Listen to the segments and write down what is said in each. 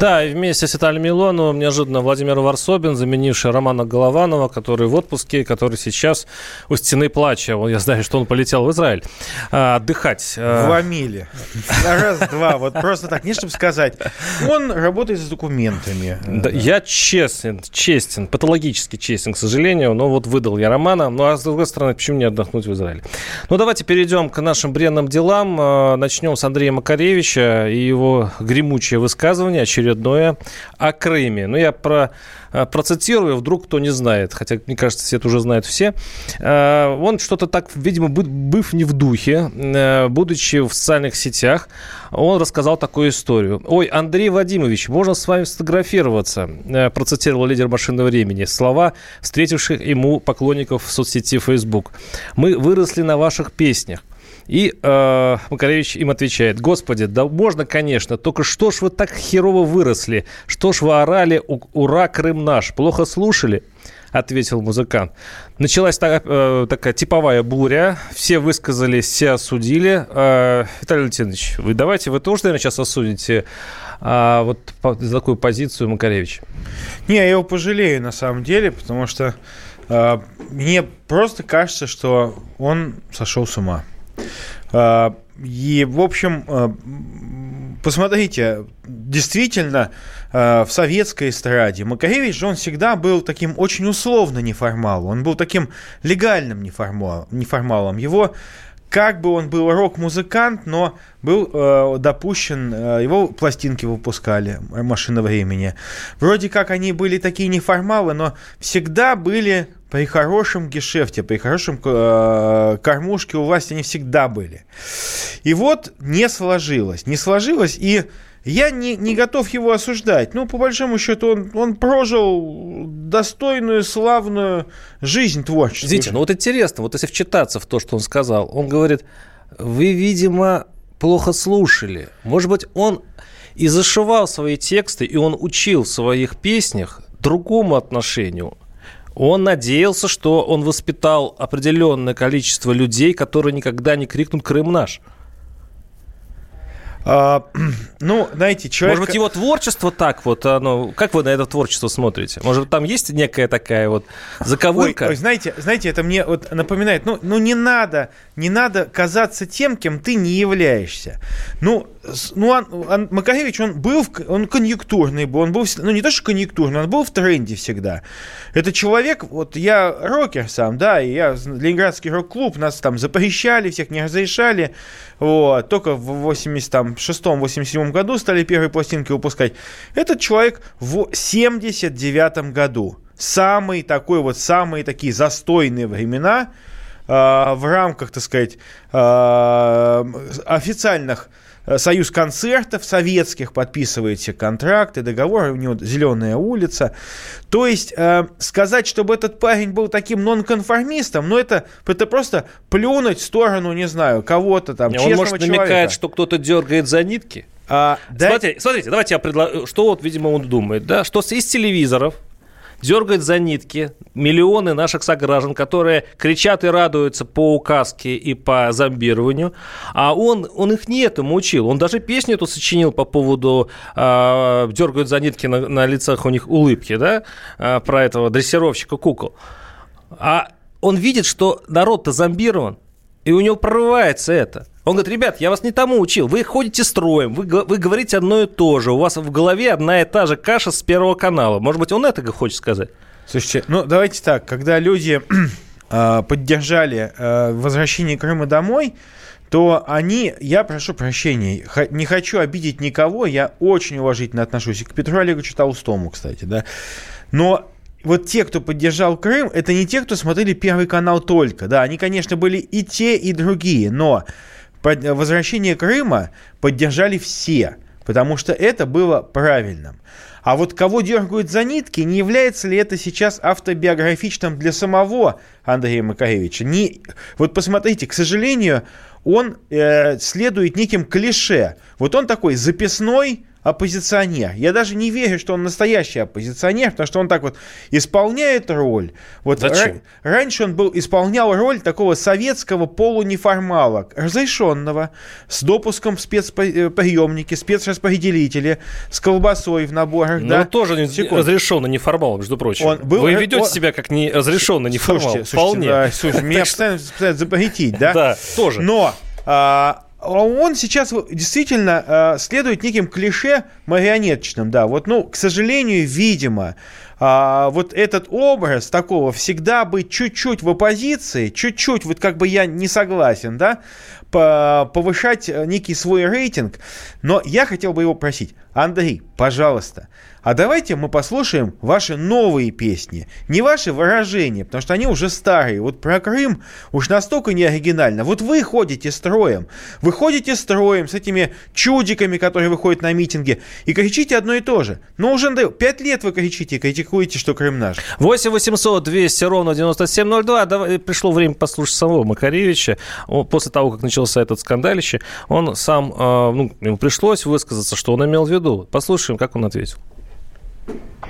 Да, и вместе с Виталием Милоновым неожиданно Владимир Варсобин, заменивший Романа Голованова, который в отпуске, который сейчас у стены плача. Я знаю, что он полетел в Израиль а, отдыхать. А. В Амиле. Раз-два. Вот просто так, не чтобы сказать. Он работает с документами. Да, я честен, честен, патологически честен, к сожалению. Но вот выдал я Романа. Ну, а с другой стороны, почему не отдохнуть в Израиле? Ну, давайте перейдем к нашим бренным делам. А, начнем с Андрея Макаревича и его гремучее высказывание, очередное очередное о Крыме. Ну, я про, э, процитирую, вдруг кто не знает, хотя, мне кажется, все это уже знают все. Э, он что-то так, видимо, быв не в духе, э, будучи в социальных сетях, он рассказал такую историю. «Ой, Андрей Вадимович, можно с вами сфотографироваться?» процитировал лидер машины времени. Слова встретивших ему поклонников в соцсети Facebook. «Мы выросли на ваших песнях. И э, Макаревич им отвечает, господи, да можно, конечно, только что ж вы так херово выросли? Что ж вы орали, ура, Крым наш? Плохо слушали? ответил музыкант. Началась так, э, такая типовая буря, все высказались, все осудили. Э, Виталий Валентинович, вы давайте, вы тоже, наверное, сейчас осудите э, вот по, за такую позицию Макаревича? Не, я его пожалею на самом деле, потому что э, мне просто кажется, что он сошел с ума. А, и, в общем, а, посмотрите, действительно, а, в советской эстраде Макаревич, он всегда был таким очень условно неформалом. Он был таким легальным неформалом. Его как бы он был рок-музыкант, но был э, допущен, э, его пластинки выпускали, «Машина времени». Вроде как они были такие неформалы, но всегда были при хорошем гешефте, при хорошем э, кормушке у власти они всегда были. И вот не сложилось. Не сложилось, и я не, не готов его осуждать. Ну, по большому счету, он, он прожил достойную, славную жизнь творческую. Извините, ну вот интересно, вот если вчитаться в то, что он сказал, он говорит, вы, видимо, плохо слушали. Может быть, он и зашивал свои тексты, и он учил в своих песнях другому отношению. Он надеялся, что он воспитал определенное количество людей, которые никогда не крикнут «Крым наш». А, ну, знаете, человек... Может быть, его творчество так вот, оно... Как вы на это творчество смотрите? Может, там есть некая такая вот заковырка? Ой, ой, знаете, знаете, это мне вот напоминает, ну, ну не надо, не надо казаться тем, кем ты не являешься. Ну, ну, он, он, Макаревич, он был, он конъюнктурный был, он был, ну, не то, что конъюнктурный, он был в тренде всегда. Это человек, вот я рокер сам, да, и я, Ленинградский рок-клуб, нас там запрещали, всех не разрешали, вот, только в 86-87 году стали первые пластинки выпускать. Этот человек в 79 году, самый такой вот, самые такие застойные времена, э, в рамках, так сказать, э, официальных союз концертов советских, подписываете контракты, договоры, у него «Зеленая улица». То есть э, сказать, чтобы этот парень был таким нонконформистом, ну это, это просто плюнуть в сторону, не знаю, кого-то там, не, Он, может, человека. намекает, что кто-то дергает за нитки? А, да... смотрите, смотрите, давайте я предложу, что вот, видимо, он думает, да, что из телевизоров дергает за нитки миллионы наших сограждан, которые кричат и радуются по указке и по зомбированию, а он, он их не этому учил. Он даже песню эту сочинил по поводу э, дергают за нитки на, на лицах у них улыбки, да, э, про этого дрессировщика кукол. А он видит, что народ-то зомбирован, и у него прорывается это. Он говорит, ребят, я вас не тому учил. Вы ходите строем, вы, вы говорите одно и то же. У вас в голове одна и та же каша с Первого канала. Может быть, он это хочет сказать? Слушайте, ну давайте так. Когда люди э, поддержали э, возвращение Крыма домой, то они, я прошу прощения, не хочу обидеть никого, я очень уважительно отношусь и к Петру Олеговичу Толстому, кстати, да, но вот те, кто поддержал Крым, это не те, кто смотрели Первый канал только, да, они, конечно, были и те, и другие, но возвращение Крыма поддержали все, потому что это было правильным. А вот кого дергают за нитки, не является ли это сейчас автобиографичным для самого Андрея Макаревича? Не, вот посмотрите, к сожалению, он э, следует неким клише. Вот он такой записной оппозиционер. Я даже не верю, что он настоящий оппозиционер, потому что он так вот исполняет роль. Вот Зачем? раньше он был, исполнял роль такого советского полунеформала, разрешенного, с допуском в спецприемники, спецраспределители, с колбасой в наборах. Ну, да? тоже не, Секунду. разрешенный неформал, между прочим. Он был- Вы ведете он- себя как не разрешенный неформал. Слушайте, слушайте, Вполне. да, слушай, меня постоянно запретить, да? Да, тоже. Но а, он сейчас действительно а, следует неким клише марионеточным, да. Вот, ну, к сожалению, видимо, а, вот этот образ такого всегда быть чуть-чуть в оппозиции, чуть-чуть, вот как бы я не согласен, да, по- повышать э, некий свой рейтинг. Но я хотел бы его просить, Андрей, пожалуйста, а давайте мы послушаем ваши новые песни, не ваши выражения, потому что они уже старые. Вот про Крым уж настолько не оригинально. Вот вы ходите строем, вы ходите строем с этими чудиками, которые выходят на митинги, и кричите одно и то же. Но уже Андрей, пять лет вы кричите и критикуете, что Крым наш. 8 800 200 ровно 9702. Давай, пришло время послушать самого Макаревича. После того, как начался этот скандалище, он сам, э, ну, ему пришлось высказаться, что он имел в виду. Послушаем, как он ответил.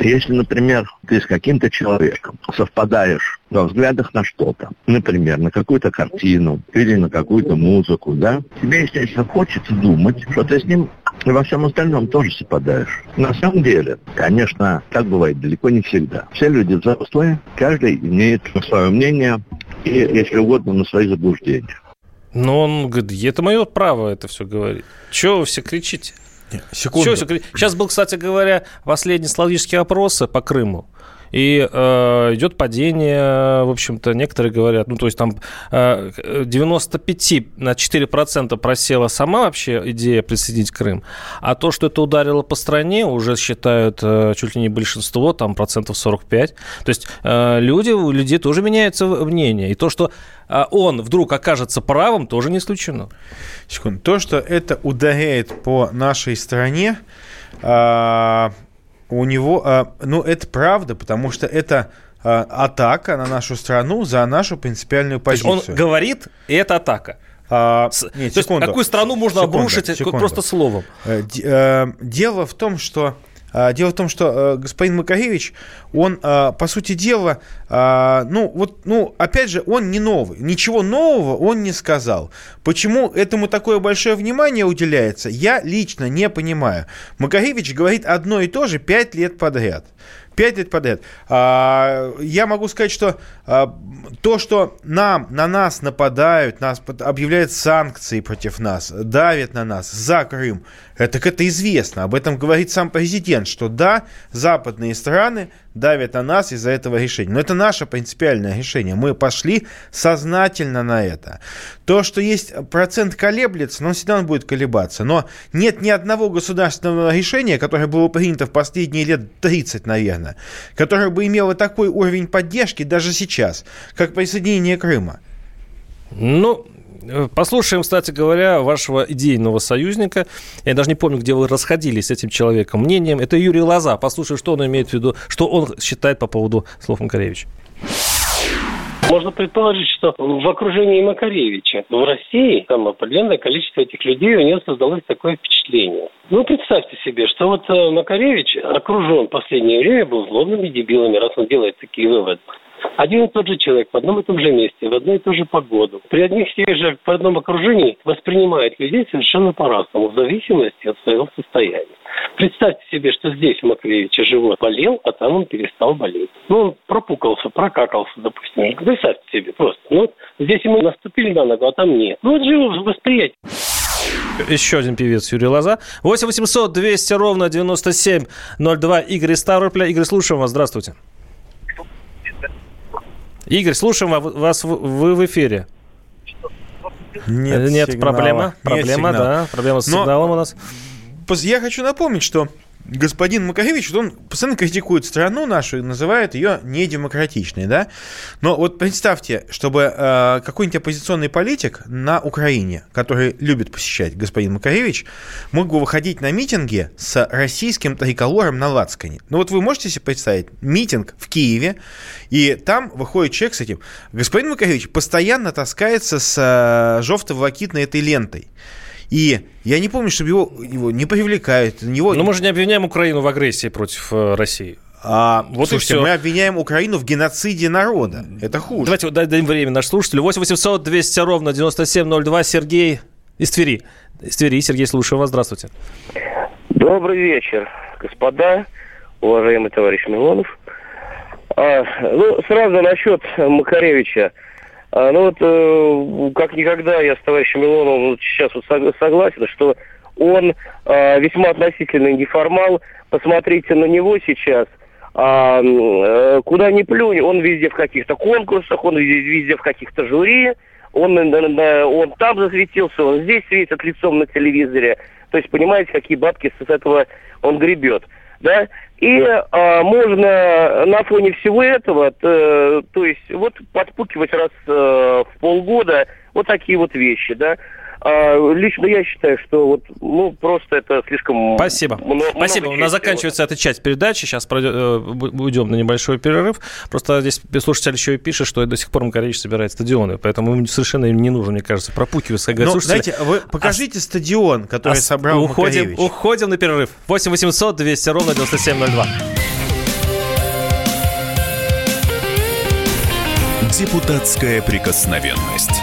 Если, например, ты с каким-то человеком совпадаешь во взглядах на что-то, например, на какую-то картину или на какую-то музыку, да, тебе, естественно, хочется думать, что ты с ним и во всем остальном тоже совпадаешь. На самом деле, конечно, так бывает далеко не всегда. Все люди взрослые, каждый имеет свое мнение и, если угодно, на свои заблуждения. Но он говорит, это мое право это все говорить. Чего вы все кричите? Секунду. Сейчас был, кстати говоря, последний социологический опрос по Крыму. И э, идет падение, в общем-то, некоторые говорят, ну, то есть там э, 95 на 4% просела сама вообще идея присоединить Крым, а то, что это ударило по стране, уже считают э, чуть ли не большинство, там процентов 45. То есть э, люди, у людей тоже меняется мнение. И то, что э, он вдруг окажется правым, тоже не исключено. Секунду. То, что это ударяет по нашей стране, а, у него, а, ну, это правда, потому что это а, атака на нашу страну за нашу принципиальную То есть позицию. он говорит, и это атака. А, С- нет, То есть секунду. какую страну можно Секунду, обрушить секунду. просто словом? Э, э, Дело в том, что э, Дело в том, что э, господин Макаревич, он, э, по сути дела, э, ну, вот, ну, опять же, он не новый. Ничего нового он не сказал. Почему этому такое большое внимание уделяется, я лично не понимаю. Макаревич говорит одно и то же пять лет подряд. Пять лет подряд. А, я могу сказать, что а, то, что нам, на нас нападают, нас объявляют санкции против нас, давят на нас за Крым, это, так это известно. Об этом говорит сам президент, что да, западные страны давят на нас из-за этого решения. Но это наше принципиальное решение. Мы пошли сознательно на это. То, что есть процент колеблется, но всегда он будет колебаться. Но нет ни одного государственного решения, которое было принято в последние лет 30, наверное, которое бы имело такой уровень поддержки даже сейчас, как присоединение Крыма. Ну, послушаем, кстати говоря, вашего идейного союзника. Я даже не помню, где вы расходились с этим человеком мнением. Это Юрий Лоза. Послушай, что он имеет в виду, что он считает по поводу слов Макаревича. Можно предположить, что в окружении Макаревича в России там определенное количество этих людей, у него создалось такое впечатление. Ну, представьте себе, что вот э, Макаревич окружен в последнее время был злобными дебилами, раз он делает такие выводы. Один и тот же человек в одном и том же месте, в одну и ту же погоду, при одних и тех же, в одном окружении воспринимает людей совершенно по-разному, в зависимости от своего состояния. Представьте себе, что здесь у Макаревича живот болел, а там он перестал болеть. Ну, он пропукался, прокакался, допустим. Представьте себе просто. Ну, здесь ему наступили на ногу, а там нет. Ну, вот живо восприятие. Еще один певец Юрий Лоза. 8 800 200 ровно 9702. Игорь из Ставрополя. Игорь, слушаем вас. Здравствуйте. Игорь, слушаем вас. Вы в эфире. Нет, Нет сигнала. проблема. Нет Проблема, да. Проблема с Но- сигналом у нас. Я хочу напомнить, что господин Макаревич, он постоянно критикует страну нашу и называет ее недемократичной, да? Но вот представьте, чтобы э, какой-нибудь оппозиционный политик на Украине, который любит посещать господин Макаревич, мог бы выходить на митинги с российским триколором на лацкане. Ну вот вы можете себе представить митинг в Киеве, и там выходит человек с этим. Господин Макаревич постоянно таскается с э, желто-волокитной этой лентой. И я не помню, чтобы его, его не привлекают. Него... Но мы же не обвиняем Украину в агрессии против э, России. А, Вот и слушайте, всё. мы обвиняем Украину в геноциде народа. Это хуже. Давайте вот дадим время наш слушателю. 8 800 200 ровно 9702. Сергей из Твери. Из Твери. Сергей, слушаю вас. Здравствуйте. Добрый вечер, господа, уважаемый товарищ Милонов. А, ну, сразу насчет Макаревича. А, ну вот, э, как никогда я с товарищем Милоновым сейчас вот сог- согласен, что он а, весьма относительный неформал. Посмотрите на него сейчас. А, э, куда ни плюнь, он везде в каких-то конкурсах, он везде, в каких-то жюри, он, на- он там засветился, он здесь светит лицом на телевизоре. То есть, понимаете, какие бабки с этого он гребет. Да? И а, можно на фоне всего этого, т- то есть, вот подпукивать раз э, в полгода вот такие вот вещи, да. А, лично я считаю, что вот, ну, просто это слишком... Спасибо. мно- Спасибо. У много нас чести. заканчивается эта часть передачи. Сейчас пройдет- э, уйдем на небольшой перерыв. Просто здесь слушатель еще и пишет, что до сих пор Макаревич собирает стадионы. Поэтому ему совершенно не нужно, мне кажется, пропукивать. Как говорят Ну, знаете, вы покажите стадион, который А собрал уходим, Макаревич. уходим на перерыв. 8 800 200 ровно 9702. Депутатская прикосновенность.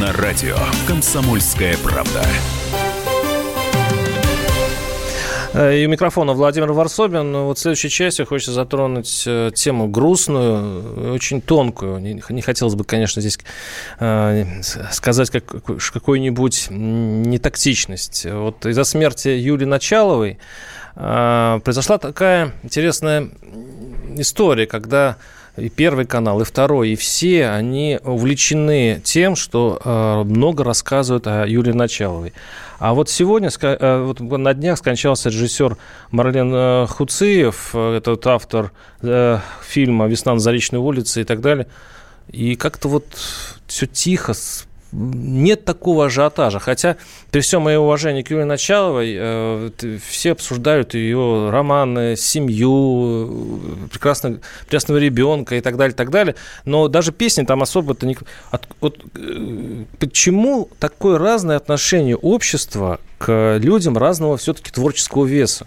На радио «Комсомольская правда». Э, И у микрофона Владимир Варсобин. Ну, Вот в следующей части хочется затронуть э, тему грустную, очень тонкую. Не, хотелось бы, конечно, здесь э, сказать как, какую-нибудь нетактичность. Вот из-за смерти Юлии Началовой произошла такая интересная история, когда и первый канал, и второй, и все, они увлечены тем, что э, много рассказывают о Юлии Началовой. А вот сегодня, э, вот на днях скончался режиссер Марлен э, Хуциев, этот автор фильма «Весна на Заречной улице» и так далее. И как-то вот все тихо, нет такого ажиотажа. Хотя, при всем моем уважении к Юлии Началовой, э, все обсуждают ее романы, семью, э, прекрасного, прекрасного ребенка и так далее, так далее. Но даже песни там особо-то не... От- вот, э, почему такое разное отношение общества к людям разного все-таки творческого веса?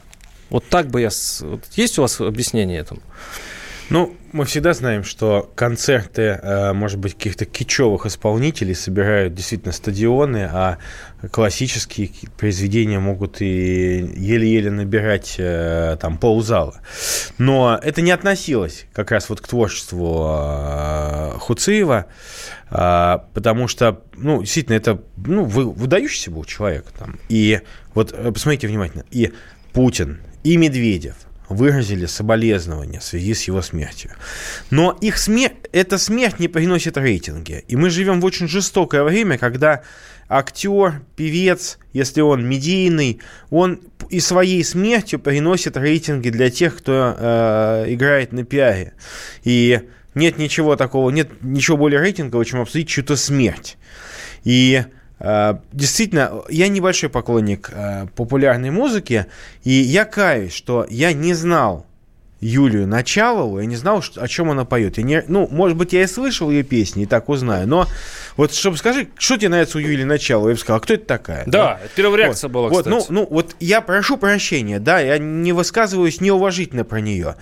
Вот так бы я... есть у вас объяснение этому? Ну, мы всегда знаем, что концерты, э, может быть, каких-то кичевых исполнителей собирают действительно стадионы, а классические ки- произведения могут и еле-еле набирать э, там ползала. Но это не относилось как раз вот к творчеству э, Хуциева, потому что, ну, действительно, это ну, вы- выдающийся был человек. Там. И вот посмотрите внимательно, и Путин, и Медведев – выразили соболезнования в связи с его смертью. Но их смерть, эта смерть не приносит рейтинги. И мы живем в очень жестокое время, когда актер, певец, если он медийный, он и своей смертью приносит рейтинги для тех, кто э, играет на пиаре. И нет ничего такого, нет ничего более рейтингового, чем обсудить чью-то смерть. И действительно, я небольшой поклонник э, популярной музыки, и я каюсь, что я не знал Юлию Началову, я не знал, о чем она поет. Я не, ну, может быть, я и слышал ее песни, и так узнаю, но вот, чтобы скажи, что тебе нравится у Юлии Началовой, я бы сказал, а кто это такая? Да, это первая Вот, реакция была, вот, кстати. ну, ну, вот я прошу прощения, да, я не высказываюсь неуважительно про нее.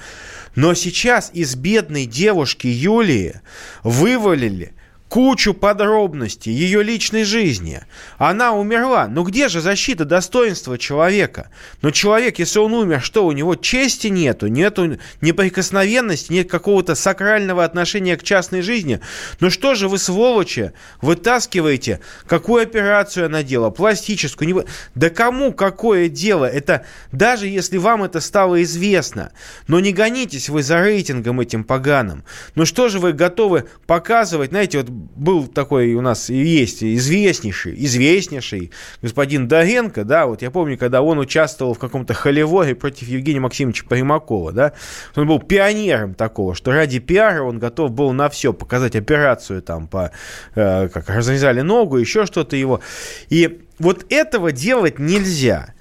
Но сейчас из бедной девушки Юлии вывалили кучу подробностей ее личной жизни. Она умерла. Но где же защита достоинства человека? Но человек, если он умер, что у него чести нету, нету неприкосновенности, нет какого-то сакрального отношения к частной жизни. Ну что же вы, сволочи, вытаскиваете, какую операцию она делала, пластическую? Не... Да кому какое дело? Это даже если вам это стало известно. Но не гонитесь вы за рейтингом этим поганым. Ну что же вы готовы показывать, знаете, вот был такой у нас и есть известнейший, известнейший господин Доренко, да, вот я помню, когда он участвовал в каком-то холиворе против Евгения Максимовича Примакова, да, он был пионером такого, что ради пиара он готов был на все, показать операцию там по, э, как разрезали ногу, еще что-то его. И вот этого делать нельзя.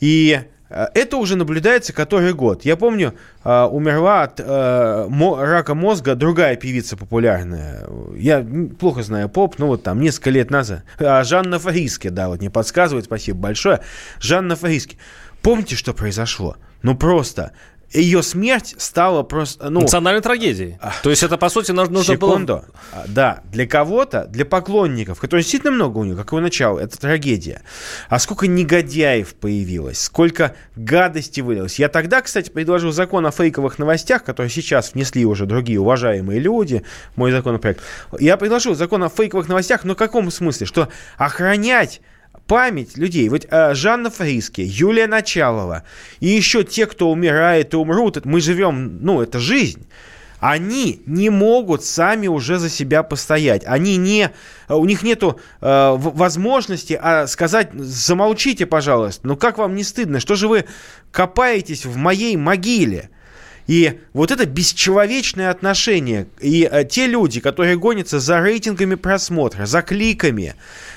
И это уже наблюдается который год. Я помню, э, умерла от э, рака мозга другая певица популярная. Я плохо знаю поп, но вот там несколько лет назад. А, Жанна Фариски, да, вот не подсказывает, спасибо большое. Жанна Фариски. Помните, что произошло? Ну просто ее смерть стала просто... Ну, Национальной трагедией. А, То есть это, по сути, нужно секунду. было... А, да, для кого-то, для поклонников, которых действительно много у нее, как его начало, это трагедия. А сколько негодяев появилось, сколько гадости вылилось. Я тогда, кстати, предложил закон о фейковых новостях, который сейчас внесли уже другие уважаемые люди, мой законопроект. Я предложил закон о фейковых новостях, но в каком смысле? Что охранять память людей. Вот э, Жанна Фриски, Юлия Началова и еще те, кто умирает и умрут, мы живем, ну, это жизнь. Они не могут сами уже за себя постоять. Они не, у них нету э, возможности а, сказать, замолчите, пожалуйста. Ну как вам не стыдно? Что же вы копаетесь в моей могиле? И вот это бесчеловечное отношение. И э, те люди, которые гонятся за рейтингами просмотра, за кликами,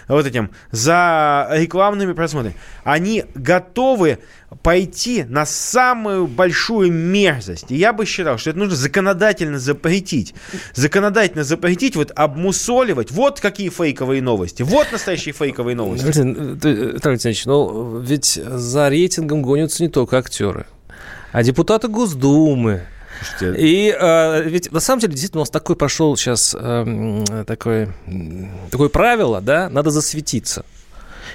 вот этим, за рекламными просмотрами, они готовы пойти на самую большую мерзость. И я бы считал, что это нужно законодательно запретить. Законодательно запретить, вот обмусоливать. Вот какие фейковые новости. Вот настоящие фейковые новости. Виталий Александрович, ну ведь за рейтингом гонятся не только актеры а депутаты Госдумы. Слушайте, и э, ведь на самом деле действительно у нас такой прошел сейчас э, такое, такое правило, да, надо засветиться.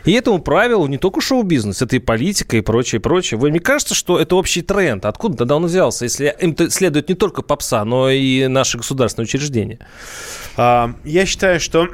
И этому правилу не только шоу-бизнес, это и политика, и прочее, прочее. Вы, мне кажется, что это общий тренд. Откуда тогда он взялся, если им следует не только попса, но и наши государственные учреждения? А, я считаю, что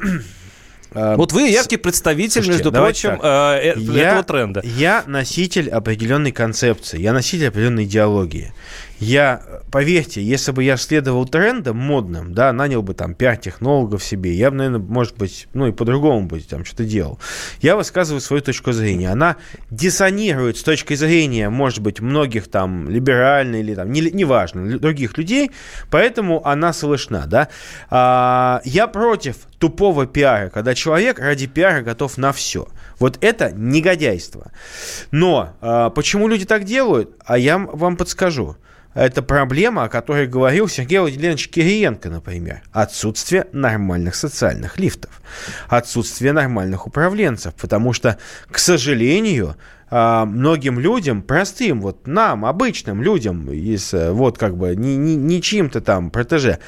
вот вы яркий представитель, Слушайте, между прочим, так. Э, я, этого тренда. Я носитель определенной концепции, я носитель определенной идеологии. Я, поверьте, если бы я следовал трендам модным, да, нанял бы там пять технологов себе, я бы, наверное, может быть, ну и по-другому бы там что-то делал. Я высказываю свою точку зрения. Она диссонирует с точки зрения, может быть, многих там либеральной или там, не, неважно, других людей, поэтому она слышна, да. А, я против тупого пиара, когда человек ради пиара готов на все. Вот это негодяйство. Но а, почему люди так делают? А я вам подскажу. Это проблема, о которой говорил Сергей Владимирович Кириенко, например. Отсутствие нормальных социальных лифтов. Отсутствие нормальных управленцев. Потому что, к сожалению, многим людям, простым, вот нам, обычным людям, из, э, вот как бы не, не, не чьим-то там протеже,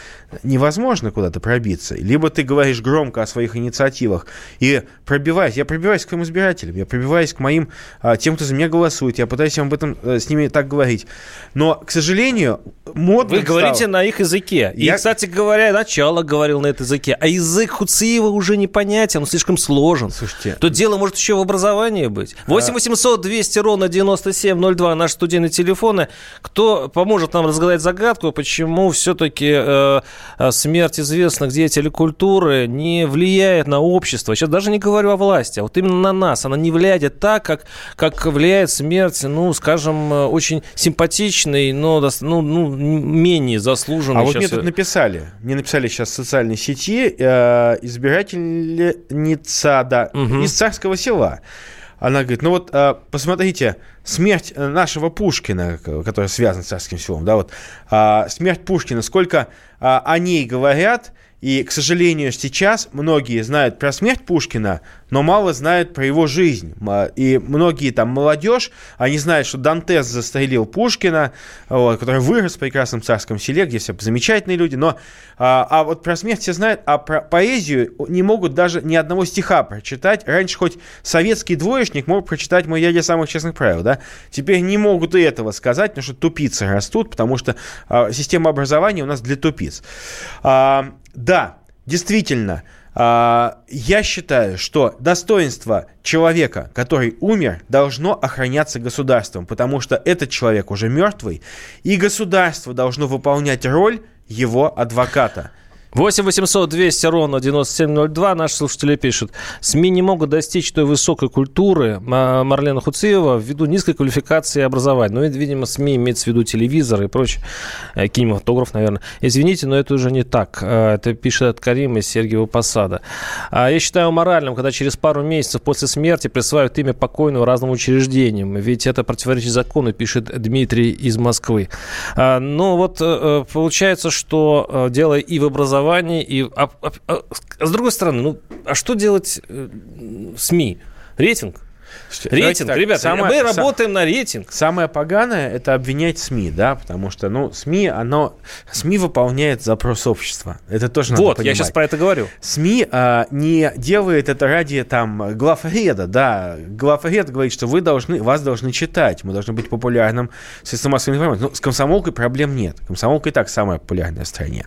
невозможно куда-то пробиться. Либо ты говоришь громко о своих инициативах и пробиваясь, я пробиваюсь к своим избирателям, я пробиваюсь к моим, а, тем, кто за меня голосует, я пытаюсь об этом э, с ними так говорить. Но, к сожалению, модно Вы стало... говорите на их языке. Я... И, кстати говоря, начало говорил на этом языке. А язык Хуциева уже непонятен, он слишком сложен. Слушайте. Тут дело может еще в образовании быть. 8 800 800 200 ровно 9702 наши студийные телефоны. Кто поможет нам разгадать загадку, почему все-таки э, э, смерть известных деятелей культуры не влияет на общество? Сейчас даже не говорю о власти, а вот именно на нас. Она не влияет так, как, как влияет смерть, ну, скажем, э, очень симпатичный, но ну, ну, менее заслуженный. А вот мне тут написали, мне написали сейчас в социальной сети э, избирательница, да, угу. из Царского села. Она говорит, ну вот а, посмотрите, смерть нашего Пушкина, который связан с царским селом, да, вот а, смерть Пушкина, сколько а, о ней говорят, И, к сожалению, сейчас многие знают про смерть Пушкина, но мало знают про его жизнь. И многие там молодежь, они знают, что Дантес застрелил Пушкина, вот, который вырос в прекрасном царском селе, где все замечательные люди, но а, а вот про смерть все знают, а про поэзию не могут даже ни одного стиха прочитать. Раньше хоть советский двоечник мог прочитать «Мой дядя самых честных правил», да? Теперь не могут и этого сказать, потому что тупицы растут, потому что а, система образования у нас для тупиц. А, да, действительно, а, я считаю, что достоинство человека, который умер, должно охраняться государством, потому что этот человек уже мертвый, и государство должно выполнять роль его адвоката. 8 800 200 ровно 9702. Наши слушатели пишут. СМИ не могут достичь той высокой культуры Марлена Хуциева ввиду низкой квалификации образования. Ну, видимо, СМИ имеется в виду телевизор и прочее. Э, кинематограф, наверное. Извините, но это уже не так. Э, это пишет от Карим из Сергиева Посада. А я считаю моральным, когда через пару месяцев после смерти присваивают имя покойного разным учреждениям. Ведь это противоречит закону, пишет Дмитрий из Москвы. А, ну, вот э, получается, что дело и в образовании, образовании. И, а, а, а, с другой стороны, ну, а что делать э, СМИ? Рейтинг? Рейтинг, так, ребята, самое, мы работаем на рейтинг. Самое поганое – это обвинять СМИ, да, потому что, ну, СМИ, оно, СМИ выполняет запрос общества. Это тоже надо Вот, понимать. я сейчас про это говорю. СМИ а, не делает это ради, там, главреда, да. Главред говорит, что вы должны, вас должны читать, мы должны быть популярным средством массовой информации. Ну, с комсомолкой проблем нет. Комсомолка и так самая популярная в стране.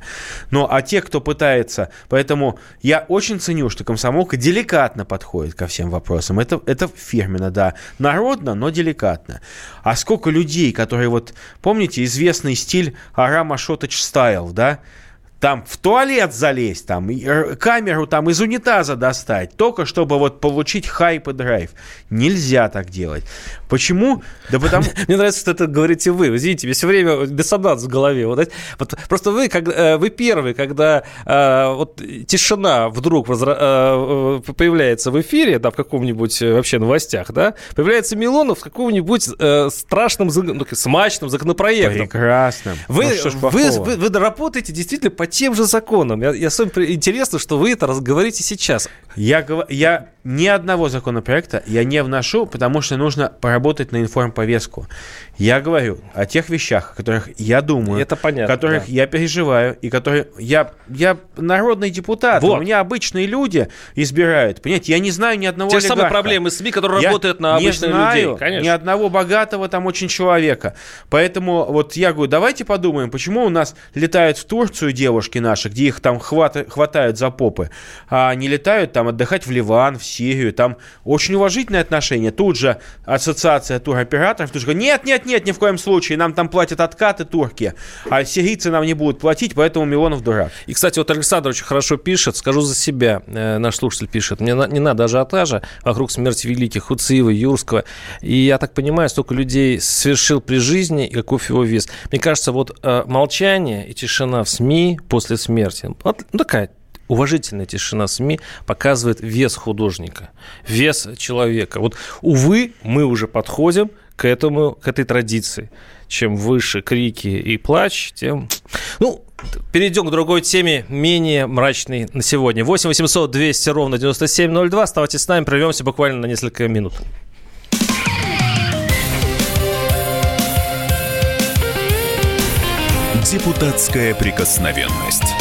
Но, а те, кто пытается, поэтому я очень ценю, что комсомолка деликатно подходит ко всем вопросам. Это, это фирменно, да. Народно, но деликатно. А сколько людей, которые вот, помните, известный стиль Арама Шотач стайл, да? Там в туалет залезть, там камеру там из унитаза достать, только чтобы вот получить хайп и драйв. Нельзя так делать. Почему? Да потому... Мне нравится, что это говорите вы. Извините, мне все время диссонанс в голове. Вот, вот, просто вы, как, э, вы первый, когда э, вот тишина вдруг возра... э, появляется в эфире, да, в каком-нибудь э, вообще новостях, да, появляется Милонов в каком-нибудь э, страшном, ну, смачном законопроекте. Прекрасным. Вы, ну, вы, вы, вы работаете действительно по тем же законам. Я, я особенно интересно, что вы это разговорите сейчас. Я, я ни одного законопроекта я не вношу, потому что нужно поработать на информповестку. Я говорю о тех вещах, о которых я думаю, Это понятно, которых да. я переживаю, и которые я, я народный депутат. Вот. У меня обычные люди избирают. Понимаете, я не знаю ни одного Те же самые проблемы СМИ, которые я работают на обычных не знаю людей. Конечно. ни одного богатого там очень человека. Поэтому вот я говорю, давайте подумаем, почему у нас летают в Турцию девушки наши, где их там хват, хватают за попы, а не летают там отдыхать в Ливан, в Сирию. Там очень уважительное отношение. Тут же ассоциация туроператоров, тут же говорит, нет, нет, нет, нет, ни в коем случае. Нам там платят откаты турки, а сирийцы нам не будут платить, поэтому Милонов дурак. И, кстати, вот Александр очень хорошо пишет, скажу за себя, э, наш слушатель пишет, мне на, не надо ажиотажа вокруг смерти великих Хуциева, Юрского. И я так понимаю, столько людей совершил при жизни, и каков его вес. Мне кажется, вот э, молчание и тишина в СМИ после смерти, вот, такая уважительная тишина СМИ показывает вес художника, вес человека. Вот, увы, мы уже подходим к этому, к этой традиции. Чем выше крики и плач, тем... Ну, перейдем к другой теме, менее мрачной на сегодня. 8 800 200 ровно 9702. Оставайтесь с нами, прервемся буквально на несколько минут. Депутатская прикосновенность.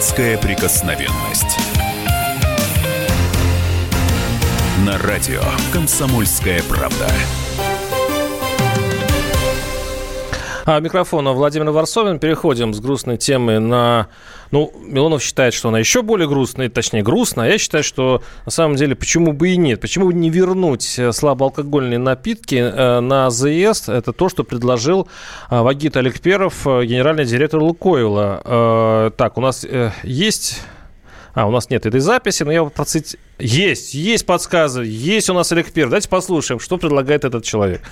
Депутатская прикосновенность. На радио «Комсомольская правда». А микрофона Владимир Варсовин. Переходим с грустной темы на... Ну, Милонов считает, что она еще более грустная, точнее, грустная. А я считаю, что на самом деле почему бы и нет? Почему бы не вернуть э, слабоалкогольные напитки э, на АЗС? Это то, что предложил э, Вагит Аликперов, генеральный директор Лукойла. Так, у нас есть... А, у нас нет этой записи, но я процит... Есть, есть подсказы, есть у нас Олег Перов. Давайте послушаем, что предлагает этот человек.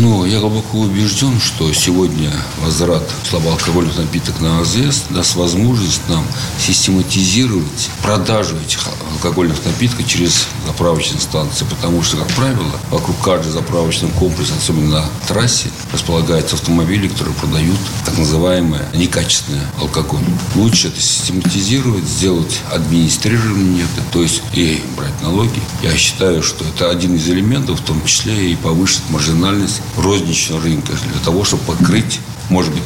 Ну, я глубоко убежден, что сегодня возврат слабоалкогольных напиток на АЗС даст возможность нам систематизировать продажу этих алкогольных напитков через заправочные станции, потому что, как правило, вокруг каждого заправочного комплекса, особенно на трассе, располагаются автомобили, которые продают так называемое некачественное алкоголь. Лучше это систематизировать, сделать администрирование то есть и брать налоги. Я считаю, что это один из элементов, в том числе и повысить маржинальность розничного рынка для того, чтобы покрыть, может быть,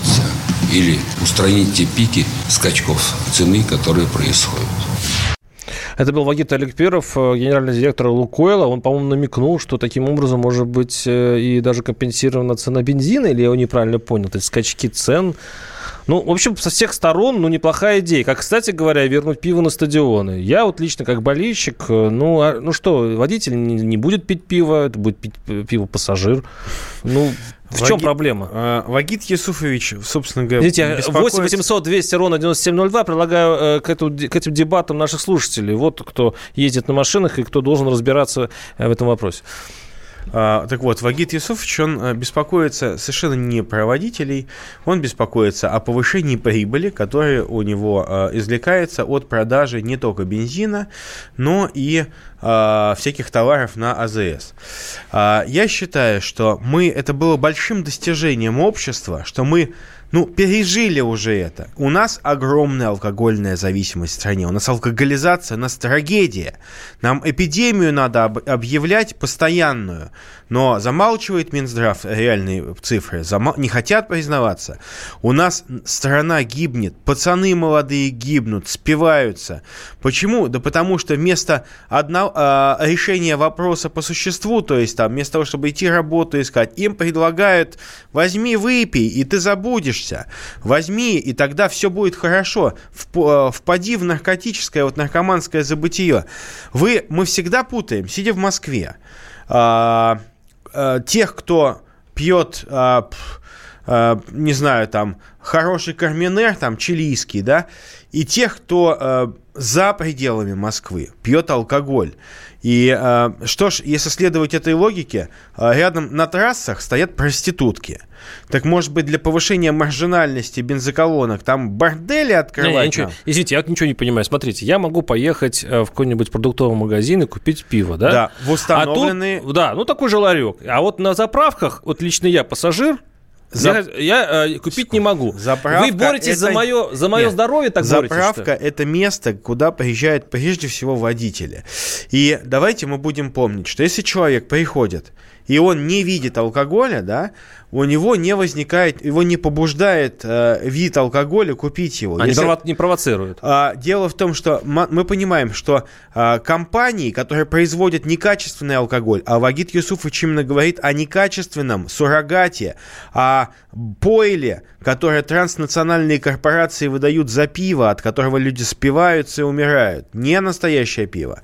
или устранить те пики скачков цены, которые происходят. Это был Вагит Аликперов, э, генеральный директор Лукойла. Он, по-моему, намекнул, что таким образом может быть э, и даже компенсирована цена бензина, или я его неправильно понял, то есть скачки цен. Ну, в общем, со всех сторон, ну, неплохая идея. Как, кстати говоря, вернуть пиво на стадионы. Я вот лично как болельщик, э, ну, а, ну что, водитель не, не будет пить пиво, это будет пить пиво пассажир. Ну, в Ваги... чем проблема? А, Вагит Юсуфович, собственно говоря, Видите, беспокоится... 8 800 200 ровно 9702 предлагаю э, к, эту, к этим дебатам наших слушателей. Вот кто ездит на машинах и кто должен разбираться э, в этом вопросе. А, так вот, Вагит Юсуфович, он э, беспокоится совершенно не про водителей, он беспокоится о повышении прибыли, которая у него э, извлекается от продажи не только бензина, но и э, всяких товаров на АЗС. Я считаю, что мы, это было большим достижением общества, что мы ну, пережили уже это. У нас огромная алкогольная зависимость в стране. У нас алкоголизация, у нас трагедия. Нам эпидемию надо об- объявлять постоянную. Но замалчивает Минздрав реальные цифры, зам... не хотят признаваться. У нас страна гибнет, пацаны молодые гибнут, спиваются. Почему? Да потому что вместо одного, э, решения вопроса по существу, то есть там вместо того, чтобы идти работу искать, им предлагают возьми, выпей, и ты забудешься. Возьми, и тогда все будет хорошо. Впади в наркотическое, вот наркоманское забытие. Вы, мы всегда путаем, сидя в Москве, а, э, тех, кто пьет, э, э, не знаю, там, хороший карминер, там, чилийский, да, и тех, кто э, за пределами Москвы пьет алкоголь. И э, что ж, если следовать этой логике, э, рядом на трассах стоят проститутки. Так может быть для повышения маржинальности бензоколонок там бордели открывать? Не, не, ничего, извините, я ничего не понимаю. Смотрите, я могу поехать э, в какой-нибудь продуктовый магазин и купить пиво, да? Да, в установленные... А тут, да, ну такой же ларек. А вот на заправках, вот лично я пассажир, за... Я, я э, купить не могу. Заправка Вы боретесь это... за мое, за мое Нет. здоровье, так Заправка боретесь, это место, куда приезжают прежде всего водители. И давайте мы будем помнить, что если человек приходит и он не видит алкоголя, да, у него не возникает, его не побуждает э, вид алкоголя купить его. Они Если, не провоцируют. Э, дело в том, что мы понимаем, что э, компании, которые производят некачественный алкоголь, а Вагит Юсуфович именно говорит о некачественном суррогате, о пойле, которое транснациональные корпорации выдают за пиво, от которого люди спиваются и умирают. Не настоящее пиво.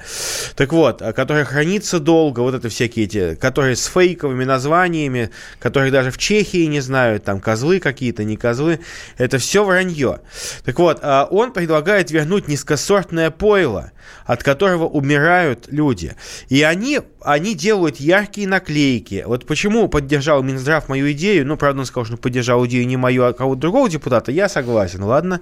Так вот, а которое хранится долго, вот это всякие эти, которые с фейковыми названиями, которых даже в в Чехии не знают, там козлы какие-то, не козлы. Это все вранье. Так вот, а, он предлагает вернуть низкосортное пойло, от которого умирают люди. И они, они делают яркие наклейки. Вот почему поддержал Минздрав мою идею, ну, правда, он сказал, что поддержал идею не мою, а кого-то другого депутата, я согласен, ладно,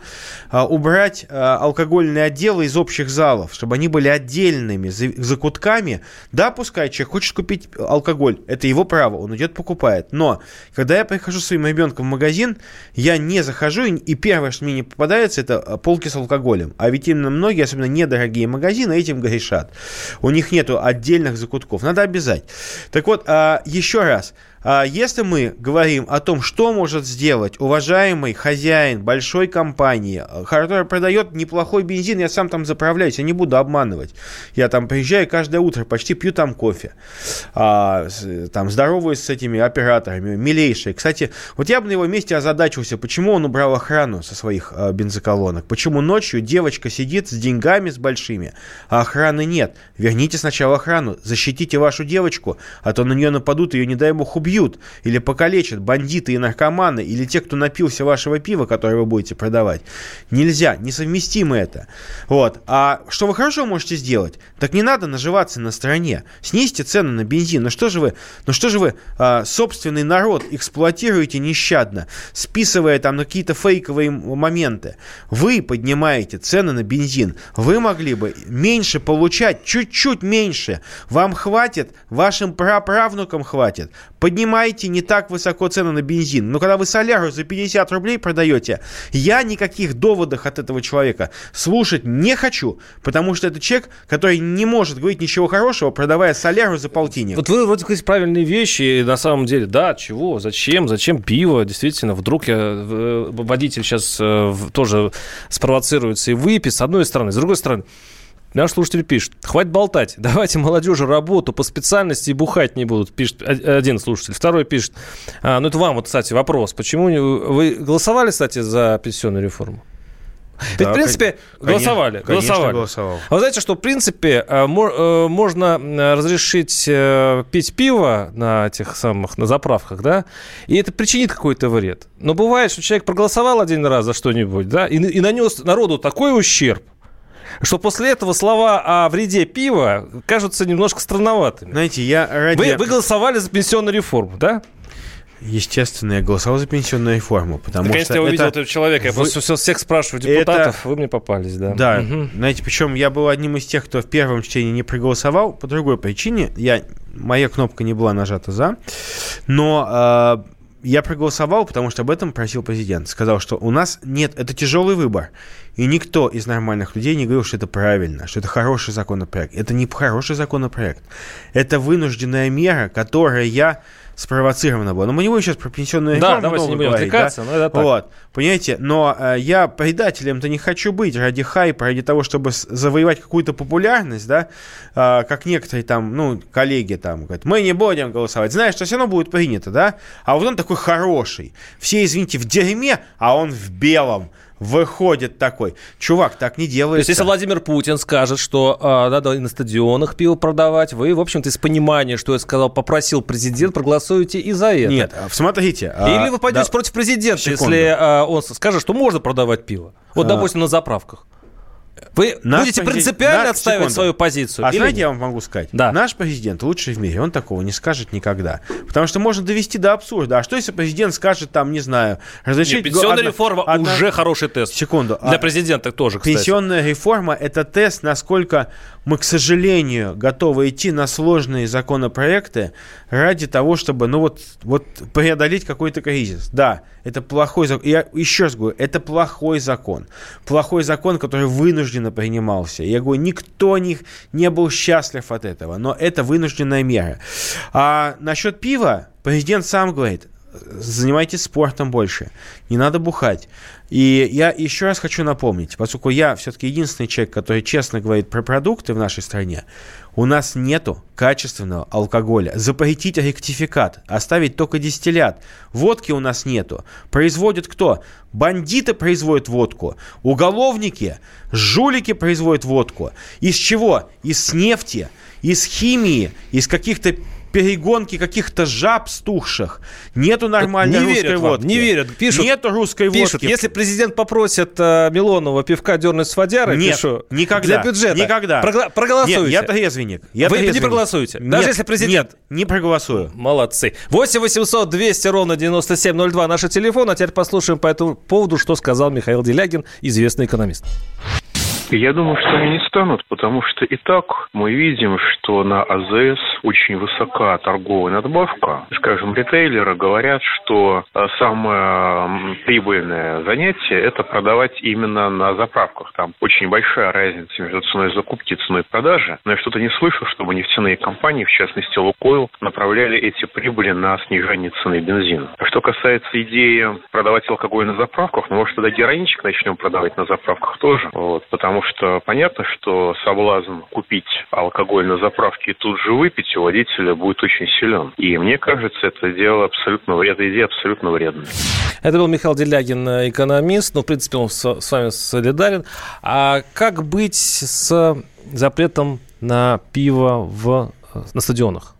а, убрать а, алкогольные отделы из общих залов, чтобы они были отдельными закутками. Да, пускай человек хочет купить алкоголь, это его право, он идет покупает, но когда я прихожу своим ребенком в магазин, я не захожу, и первое, что мне не попадается, это а, полки с алкоголем. А ведь именно многие, особенно недорогие магазины, этим грешат. У них нету отдельных закутков. Надо обязать. Так вот, а, еще раз. А, если мы говорим о том, что может сделать уважаемый хозяин большой компании, э, которая продает неплохой бензин, я сам там заправляюсь, я не буду обманывать. Я там приезжаю каждое утро, почти пью там кофе. А, там здороваюсь с этими операторами, милейшие. Кстати, вот я бы на его месте озадачился, почему он убрал охрану со своих а, бензоколонок, почему ночью девочка сидит с деньгами с большими, а охраны нет. Верните сначала охрану, защитите вашу девочку, а то на нее нападут, ее, не дай бог, убьют или покалечат бандиты и наркоманы, или те, кто напился вашего пива, которое вы будете продавать. Нельзя, несовместимо это. Вот. А что вы хорошо можете сделать? Так не надо наживаться на стороне. Снизьте цены на бензин. Ну что же вы, ну что же вы а, собственный народ эксплуатируете нещадно, списывая там какие-то фейковые моменты. Вы поднимаете цены на бензин. Вы могли бы меньше получать, чуть-чуть меньше. Вам хватит, вашим праправнукам хватит. Поднимайте не так высоко цены на бензин. Но когда вы соляру за 50 рублей продаете, я никаких доводов от этого человека слушать не хочу, потому что это человек, который не может говорить ничего хорошего, продавая соляру за полтинник. Вот вы вроде говорите правильные вещи, и на самом деле, да, чего, зачем, зачем пиво, действительно, вдруг я, э, водитель сейчас э, тоже спровоцируется и выпьет, с одной стороны, с другой стороны, Наш слушатель пишет, хватит болтать, давайте молодежи работу по специальности и бухать не будут, пишет один слушатель. Второй пишет, а, ну это вам вот, кстати, вопрос, почему не- вы голосовали, кстати, за пенсионную реформу? Ведь, Да, в принципе, кон- голосовали. конечно, конечно, голосовали. голосовал. А вы знаете, что, в принципе, э, э, можно э, разрешить пить пиво на этих самых, на заправках, да, и это причинит какой-то вред. Но бывает, что человек проголосовал один раз за что-нибудь, да, и, и нанес народу такой ущерб, что после этого слова о вреде пива кажутся немножко странноватыми. Знаете, я ради... Вы, вы голосовали за пенсионную реформу, да? Естественно, я голосовал за пенсионную реформу, потому Наконец-то что я увидел это- этого человека. Я вы- просто все- всех спрашиваю Это- депутатов, вы мне попались, да. Да, Мгм. знаете, причем я был одним из тех, кто в первом чтении не проголосовал по другой причине. Я, моя кнопка не была нажата за, но э, я проголосовал, потому что об этом просил президент. Сказал, что у нас нет, это тяжелый выбор. И никто из нормальных людей не говорил, что это правильно, что это хороший законопроект. Это не хороший законопроект. Это вынужденная мера, которая спровоцирована была. Но мы не будем сейчас про пенсионную Да, реформу давайте много не будем говорить, отвлекаться, но это так. Вот. Понимаете, но э, я предателем-то не хочу быть ради хайпа, ради того, чтобы завоевать какую-то популярность, да, А, как некоторые там, ну, коллеги там говорят, мы не будем голосовать, знаешь, что все равно будет принято, да, а вот он такой хороший, все, извините, в дерьме, а он в белом, выходит такой. Чувак, так не То есть, делается. если Владимир Путин скажет, что а, надо и на стадионах пиво продавать, вы, в общем-то, из понимания, что я сказал, попросил президент, проголосуете и за это. Нет, а, смотрите. а, Или вы пойдете да, против президента, Секунду. если а, он скажет, что можно продавать пиво. Вот, А. допустим, на заправках. Вы Наш будете президент- принципиально наш- отстаивать секунду. свою позицию? А или знаете, нет? я вам могу сказать? Да. Наш президент лучший в мире, он такого не скажет никогда. Потому что можно довести до абсурда. А что если президент скажет там, не знаю, разрешить... Нет, пенсионная одна- реформа одна- уже хороший тест. Секунду. Для а президента тоже, кстати. Пенсионная реформа – это тест, насколько мы, к сожалению, готовы идти на сложные законопроекты ради того, чтобы, ну вот, вот преодолеть какой-то кризис. Да, это плохой закон. Я еще раз говорю, это плохой закон. Плохой закон, который вынужденно принимался. Я говорю, никто не, не был счастлив от этого, но это вынужденная мера. А насчет пива президент сам говорит, занимайтесь спортом больше, не надо бухать. И я еще раз хочу напомнить, поскольку я все-таки единственный человек, который честно говорит про продукты в нашей стране, у нас нету качественного алкоголя. Запретить ректификат, оставить только дистиллят. Водки у нас нету. Производят кто? Бандиты производят водку. Уголовники, жулики производят водку. Из чего? Из нефти, из химии, из каких-то перегонки каких-то жаб стухших. Нету нормальной не русской верят вам, водки. не верят. Пишут, Нету русской Пишут, водки. если президент попросит э, Милонова пивка дернуть с водярой, Нет, пишу, никогда. для бюджета, Никогда. прогла- проголосуйте. Нет, я трезвенник. Я Вы не трезвенник. проголосуете? Нет, Даже если президент- Нет, не проголосую. Молодцы. 8 800 200 ровно 9702 наш телефон. А теперь послушаем по этому поводу, что сказал Михаил Делягин, известный экономист. Я думаю, что они не станут, потому что и так мы видим, что на АЗС очень высока торговая надбавка. Скажем, ритейлеры говорят, что а, самое прибыльное занятие – это продавать именно на заправках. Там очень большая разница между ценой закупки и ценой продажи. Но я что-то не слышал, чтобы нефтяные компании, в частности Лукойл, направляли эти прибыли на снижение цены бензина. А что касается идеи продавать алкоголь на заправках, ну, может, тогда героинчик начнем продавать на заправках тоже. Вот, потому что понятно, что соблазн купить алкоголь на заправке и тут же выпить у водителя будет очень силен. И мне кажется, это дело абсолютно, эта идея абсолютно вредная. Это был Михаил Делягин, экономист. Ну, в принципе, он с, вами солидарен. А как быть с запретом на пиво в, на стадионах?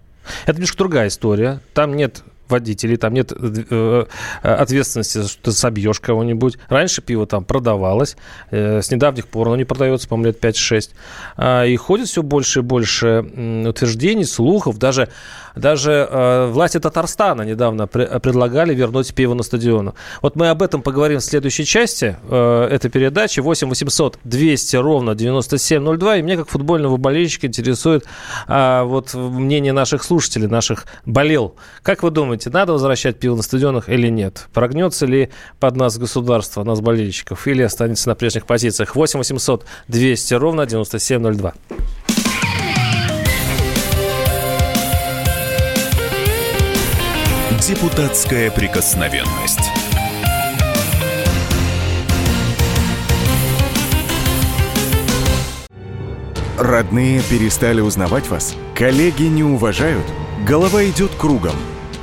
Это немножко другая история. Там нет водителей, там нет э, ответственности, что ты собьешь кого-нибудь. Раньше пиво там продавалось, э, с недавних пор оно не продается, по-моему, лет 5-6. А, и ходит все больше и больше утверждений, слухов, даже даже э, власти Татарстана недавно пр- предлагали вернуть пиво на стадион. Вот мы об этом поговорим в следующей части э, этой передачи. 8 800 200 ровно 9702. И меня, как футбольного болельщика, интересует э, вот мнение наших слушателей, наших болел. Как вы думаете, надо возвращать пиво на стадионах или нет? Прогнется ли под нас государство, нас болельщиков, или останется на прежних позициях? 8 800 200 ровно 9702. Депутатская прикосновенность. Родные перестали узнавать вас? Коллеги не уважают? Голова идет кругом.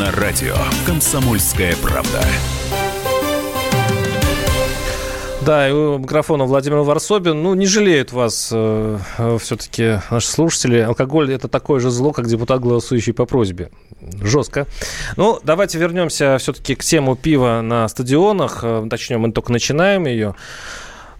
На радио «Комсомольская правда». Да, и у микрофона Владимир Варсобин. Ну, не жалеют вас э, все-таки наши слушатели. Алкоголь – это такое же зло, как депутат, голосующий по просьбе. Жестко. Ну, давайте вернемся все-таки к тему пива на стадионах. Э, точнее, мы только начинаем ее.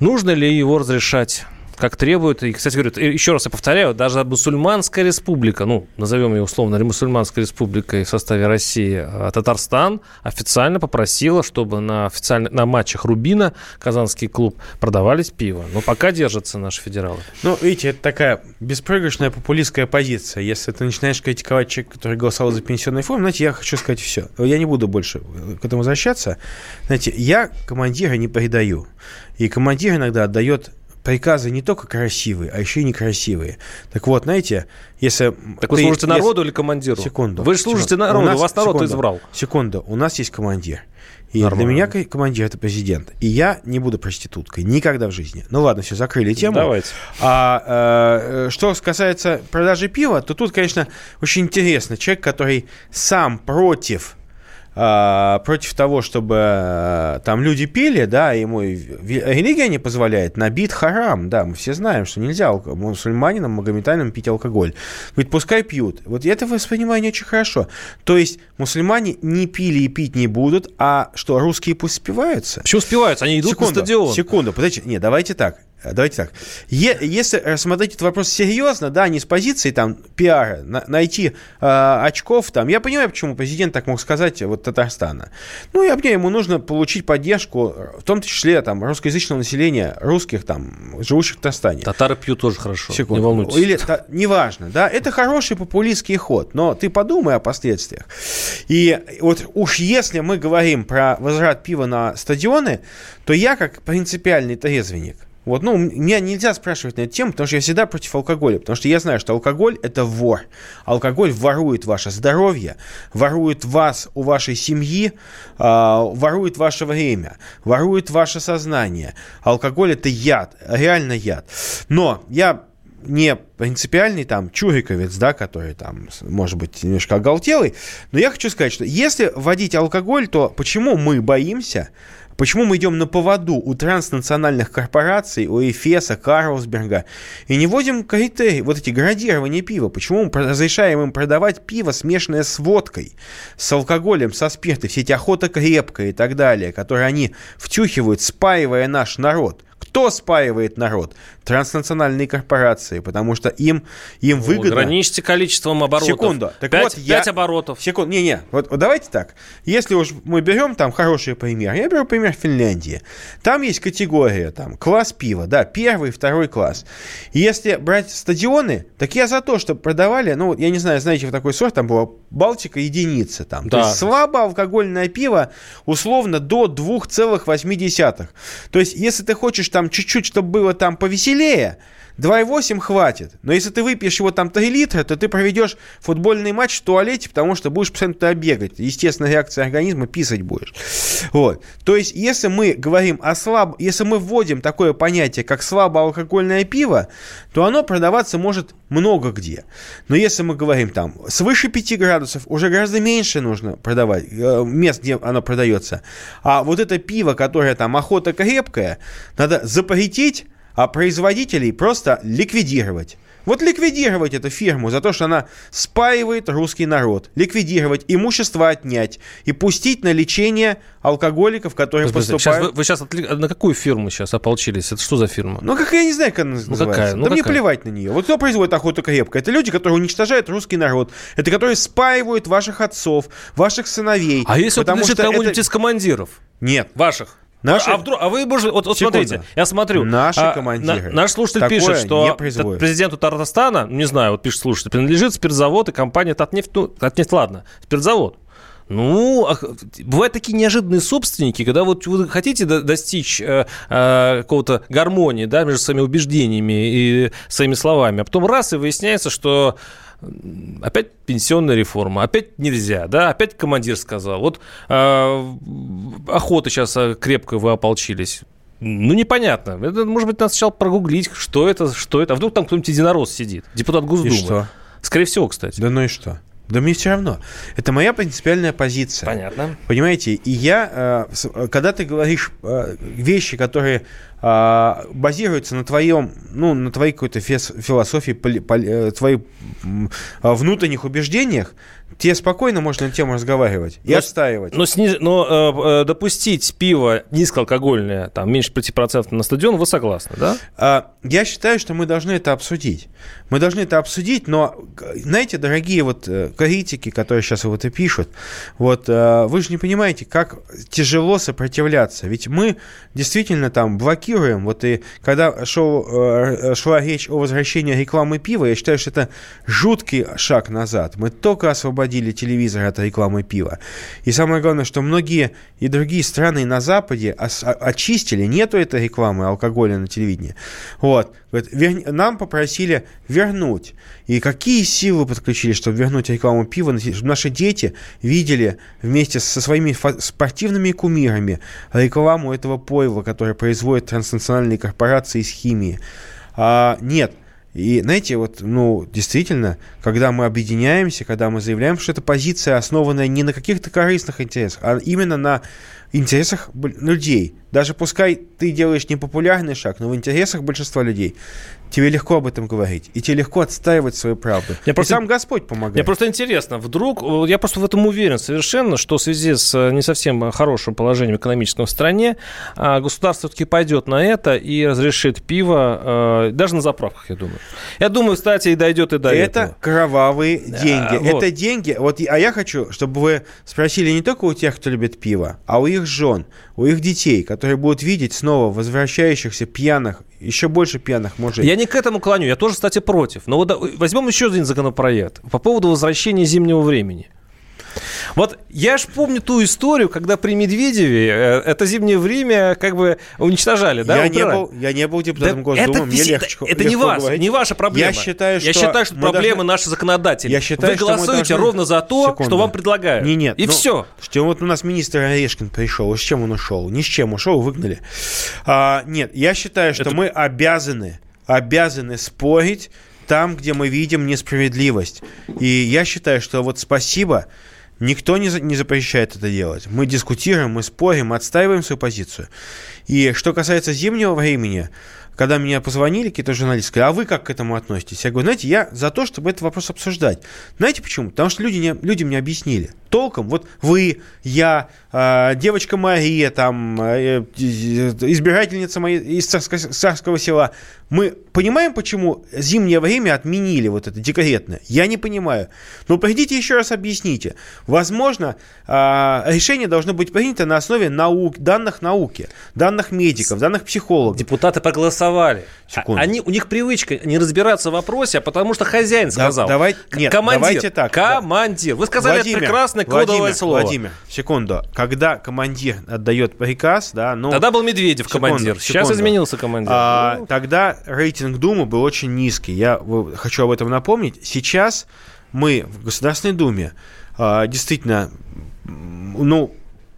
Нужно ли его разрешать? Как требуют. И, кстати, говорю, еще раз я повторяю, даже мусульманская республика, ну, назовем ее условно мусульманской республикой в составе России, а Татарстан официально попросила, чтобы на, официально, на матчах Рубина казанский клуб продавались пиво. Но пока держатся наши федералы. Ну, видите, это такая беспроигрышная популистская позиция. Если ты начинаешь критиковать человека, который голосовал за пенсионный фонд, знаете, я хочу сказать все. Я не буду больше к этому возвращаться. Знаете, я командира не предаю. И командир иногда отдает приказы не только красивые, а еще и некрасивые. Так вот, знаете, если... Так вы служите если... народу или командиру? Секунду. Вы же служите народу, у нас, вас народ секунду, избрал. Секунду, у нас есть командир. И Нормально. для меня командир это президент. И я не буду проституткой. Никогда в жизни. Ну ладно, все, закрыли тему. Давайте. А э, что касается продажи пива, то тут, конечно, очень интересно. Человек, который сам против а, против того, чтобы а, там люди пили, да, ему религия не позволяет, набит харам, да, мы все знаем, что нельзя мусульманинам, магометанам пить алкоголь. Говорит, пускай пьют. Вот это воспринимаю не очень хорошо. То есть мусульмане не пили и пить не будут, а что, русские пусть спиваются? Почему спиваются? Они идут секунду, на стадион. Секунду, подождите, не, давайте так. Давайте так. Е- если рассмотреть этот вопрос серьезно, да, не с позиции там пиара, на- найти э, очков там, я понимаю, почему президент так мог сказать вот Татарстана. Ну, я понимаю, ему нужно получить поддержку, в том числе там русскоязычного населения, русских там, живущих в Татарстане. Татары пьют тоже хорошо, Секунду. не волнуйтесь. Или, та, неважно, да, это хороший популистский ход, но ты подумай о последствиях. И вот уж если мы говорим про возврат пива на стадионы, то я как принципиальный трезвенник – вот, ну, меня нельзя спрашивать на эту тему, потому что я всегда против алкоголя, потому что я знаю, что алкоголь – это вор. Алкоголь ворует ваше здоровье, ворует вас у вашей семьи, э, ворует ваше время, ворует ваше сознание. Алкоголь – это яд, реально яд. Но я не принципиальный там чуриковец, да, который там, может быть, немножко оголтелый, но я хочу сказать, что если вводить алкоголь, то почему мы боимся Почему мы идем на поводу у транснациональных корпораций, у Эфеса, Карлсберга, и не вводим критерии, вот эти градирования пива? Почему мы разрешаем им продавать пиво, смешанное с водкой, с алкоголем, со спиртом, все эти охота крепкая и так далее, которые они втюхивают, спаивая наш народ? Кто спаивает народ? Транснациональные корпорации, потому что им, им выгодно... Ограничьте количеством оборотов. Секунду. Так 5, вот, я... 5 оборотов. Секунду. Не-не, вот, вот давайте так. Если уж мы берем там хороший пример, я беру пример Финляндии. Там есть категория, там, класс пива, да, первый, второй класс. Если брать стадионы, так я за то, чтобы продавали, ну, я не знаю, знаете, в такой сорт, там была Балтика единица, там. Да. То есть слабоалкогольное пиво условно до 2,8. То есть, если ты хочешь там чуть-чуть, чтобы было там повеселее, 2,8 хватит. Но если ты выпьешь его там 3 литра, то ты проведешь футбольный матч в туалете, потому что будешь постоянно бегать. Естественная реакция организма, писать будешь. Вот. То есть, если мы говорим о слаб... Если мы вводим такое понятие, как слабоалкогольное пиво, то оно продаваться может много где. Но если мы говорим там свыше 5 градусов, уже гораздо меньше нужно продавать, э, мест, где оно продается. А вот это пиво, которое там охота крепкая, надо запретить а производителей просто ликвидировать. Вот ликвидировать эту фирму за то, что она спаивает русский народ, ликвидировать, имущество отнять и пустить на лечение алкоголиков, которые Подожди, поступают... Сейчас вы, вы сейчас отли... на какую фирму сейчас ополчились? Это что за фирма? Ну, как я не знаю, как она ну, называется. Какая? Ну, да какая? мне плевать на нее. Вот кто производит охоту крепко? Это люди, которые уничтожают русский народ. Это которые спаивают ваших отцов, ваших сыновей. А если он что кого-нибудь это... из командиров? Нет. Ваших? Наши... А, а, вдруг, а вы, может, вот, вот смотрите, я смотрю. Наши а, командиры. На, наш слушатель пишет, что президенту Татарстана, не знаю, вот пишет слушатель, принадлежит спиртзавод и компания Татнефть, ну, Татнефть, ладно, спиртзавод. Ну, бывают такие неожиданные собственники, когда вот вы хотите достичь э, э, какого-то гармонии, да, между своими убеждениями и своими словами, а потом раз и выясняется, что опять пенсионная реформа, опять нельзя, да, опять командир сказал. Вот э, охота сейчас э, крепко вы ополчились. Ну, непонятно. Это, может быть, надо сначала прогуглить, что это, что это. А вдруг там кто-нибудь единорос сидит, депутат Госдумы. И что? Скорее всего, кстати. Да ну и что? Да мне все равно. Это моя принципиальная позиция. Понятно. Понимаете, и я, э, когда ты говоришь э, вещи, которые а, базируются на твоем, ну, на твоей какой-то философии, э, твоих внутренних убеждениях, тебе спокойно можно на тему разговаривать и но, отстаивать. Но, сниз... но э, допустить пиво низкоалкогольное, там, меньше 5% на стадион, вы согласны, да? А, я считаю, что мы должны это обсудить. Мы должны это обсудить, но, знаете, дорогие вот э, критики, которые сейчас вот и пишут, вот, э, вы же не понимаете, как тяжело сопротивляться. Ведь мы действительно там блокируем. Вот и когда шел, э, шла речь о возвращении рекламы пива, я считаю, что это жуткий шаг назад. Мы только освободили телевизор от рекламы пива. И самое главное, что многие и другие страны на Западе очистили, нету этой рекламы алкоголя на телевидении. Вот. Нам попросили вернуть. И какие силы подключили, чтобы вернуть рекламу пива, чтобы наши дети видели вместе со своими спортивными кумирами рекламу этого пойла, которое производит транснациональные корпорации из химии. А, нет, и, знаете, вот, ну, действительно, когда мы объединяемся, когда мы заявляем, что эта позиция основанная не на каких-то корыстных интересах, а именно на интересах людей. Даже пускай ты делаешь непопулярный шаг, но в интересах большинства людей тебе легко об этом говорить, и тебе легко отстаивать свою правду. Мне и просто, сам Господь помогает. Мне просто интересно, вдруг, я просто в этом уверен совершенно, что в связи с э, не совсем хорошим положением экономического в стране, а, государство все-таки пойдет на это и разрешит пиво, э, даже на заправках, я думаю. Я думаю, кстати, и дойдет и до это этого. кровавые деньги. А, вот. Это деньги, вот, а я хочу, чтобы вы спросили не только у тех, кто любит пиво, а у их жен, у их детей, которые будут видеть снова возвращающихся пьяных, еще больше пьяных мужей. Я не к этому клоню, я тоже, кстати, против. Но вот возьмем еще один законопроект по поводу возвращения зимнего времени. Вот я ж помню ту историю, когда при Медведеве э, это зимнее время как бы уничтожали, да? Я, не был, я не был депутатом да Госдумы, это, мне это, легче Это не вас, не ваша проблема. Я считаю, что, я считаю, что проблема должны... наши законодатели. Я считаю, Вы голосуете должны... ровно за то, Секунду. что вам предлагают. Не, нет. И ну, все. Что вот у нас министр Орешкин пришел, с чем он ушел? Ни с чем ушел, выгнали. А, нет, я считаю, что это... мы обязаны, обязаны спорить там, где мы видим несправедливость. И я считаю, что вот спасибо Никто не, за, не запрещает это делать. Мы дискутируем, мы спорим, отстаиваем свою позицию. И что касается зимнего времени, когда меня позвонили какие-то журналисты, сказали, а вы как к этому относитесь? Я говорю, знаете, я за то, чтобы этот вопрос обсуждать. Знаете почему? Потому что люди, не, люди мне объяснили. Толком, вот вы, я, э, девочка Мария, там, э, избирательница моей из царского, села, мы понимаем, почему зимнее время отменили вот это декретное? Я не понимаю. Но придите еще раз объясните. Возможно, э, решение должно быть принято на основе наук, данных науки, данных медиков, данных психологов. Депутаты проголосовали. Секунду. Они, у них привычка не разбираться в вопросе, а потому что хозяин сказал. Да, давай, нет, командир, давайте так. Командир. Вы сказали Владимир, это прекрасное кодовое Владимир, слово. Владимир, секунду. Когда командир отдает приказ, да, ну... Тогда был Медведев секунду, командир. Сейчас секунду. изменился командир. А, Ну. Тогда рейтинг Думы был очень низкий. Я хочу об этом напомнить. Сейчас мы в Государственной Думе а, действительно, ну,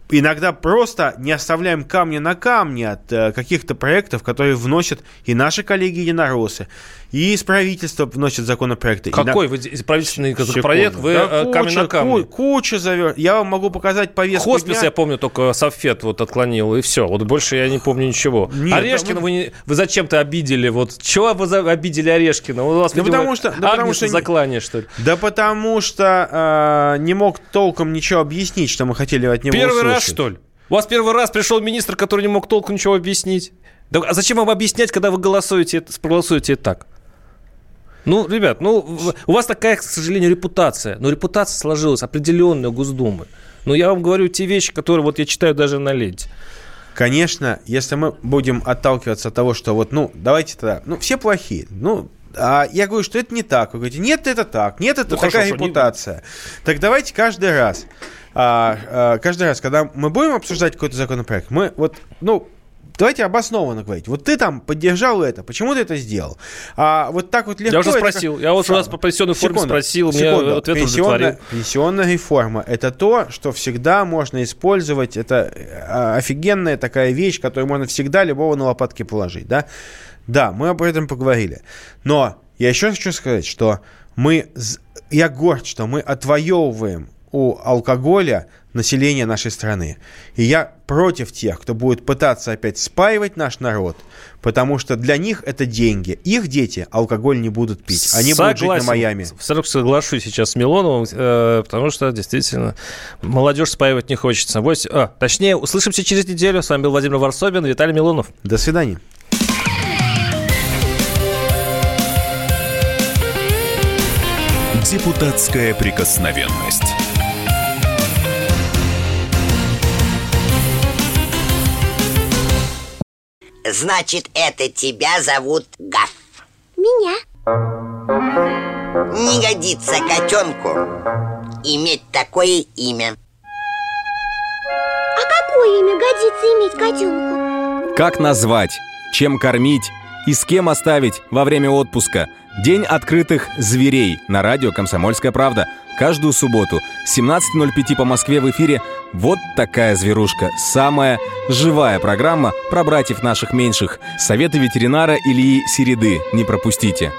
иногда просто не оставляем камня на камне от э, каких-то проектов, которые вносят и наши коллеги-единороссы, и из правительства вносят законопроекты. И на- Какой вы правительственный законопроект? Секунду. Вы Да э, камень куча, на камне. ку- Куча завер... Я вам могу показать повестку Хоспис, дня. я помню, только Софет вот отклонил, и все. Вот больше я не помню ничего. Нет, Орешкина да вы, не- вы зачем-то обидели. Вот чего вы за- обидели Орешкина? У вас, Да видимо, потому что- да потому что заклание, что ли? Да потому что э, не мог толком ничего объяснить, что мы хотели от него Первый раз, услышать. что ли? У вас первый раз пришел министр, который не мог толком ничего объяснить. Да, а зачем вам объяснять, когда вы голосуете, проголосуете так? Ну, ребят, ну, у вас такая, к сожалению, репутация. Но репутация сложилась определенная у Госдумы. Но я вам говорю те вещи, которые вот я читаю даже на ленте. Конечно, если мы будем отталкиваться от того, что вот, ну, давайте тогда, ну, все плохие, ну, а я говорю, что это не так. Вы говорите, нет, это так, нет, это Ну, такая хорошо, что не- репутация. Так давайте каждый раз, а, а, каждый раз, когда мы будем обсуждать какой-то законопроект, мы вот, ну, давайте обоснованно говорить. Вот ты там поддержал это, почему ты это сделал? А вот так вот легко... Я уже спросил. как- Я вот Сам. раз по пенсионной форме Секунду, спросил, мне секунду. ответ Пенсионная, пенсионная реформа – это то, что всегда можно использовать. Это э, офигенная такая вещь, которую можно всегда любого на лопатки положить. Да, да мы об этом поговорили. Но я еще хочу сказать, что мы, я горд, что мы отвоевываем у алкоголя население нашей страны. И я против тех, кто будет пытаться опять спаивать наш народ, потому что для них это деньги. Их дети алкоголь не будут пить. Они будут жить на Майами. Сразу соглашусь сейчас с Милоновым, э, потому что действительно молодежь спаивать не хочется. Вось- а, точнее, услышимся через неделю. С вами был Владимир Варсобин, Виталий Милонов. До свидания. Депутатская прикосновенность. Значит, это тебя зовут Гаф. Меня? Не годится котенку иметь такое имя. А какое имя годится иметь котенку? Как назвать, чем кормить и с кем оставить во время отпуска. День открытых зверей на радио «Комсомольская правда». Каждую субботу 17.05 по Москве в эфире «Вот такая зверушка». Самая живая программа про братьев наших меньших. Советы ветеринара Ильи Середы. Не пропустите.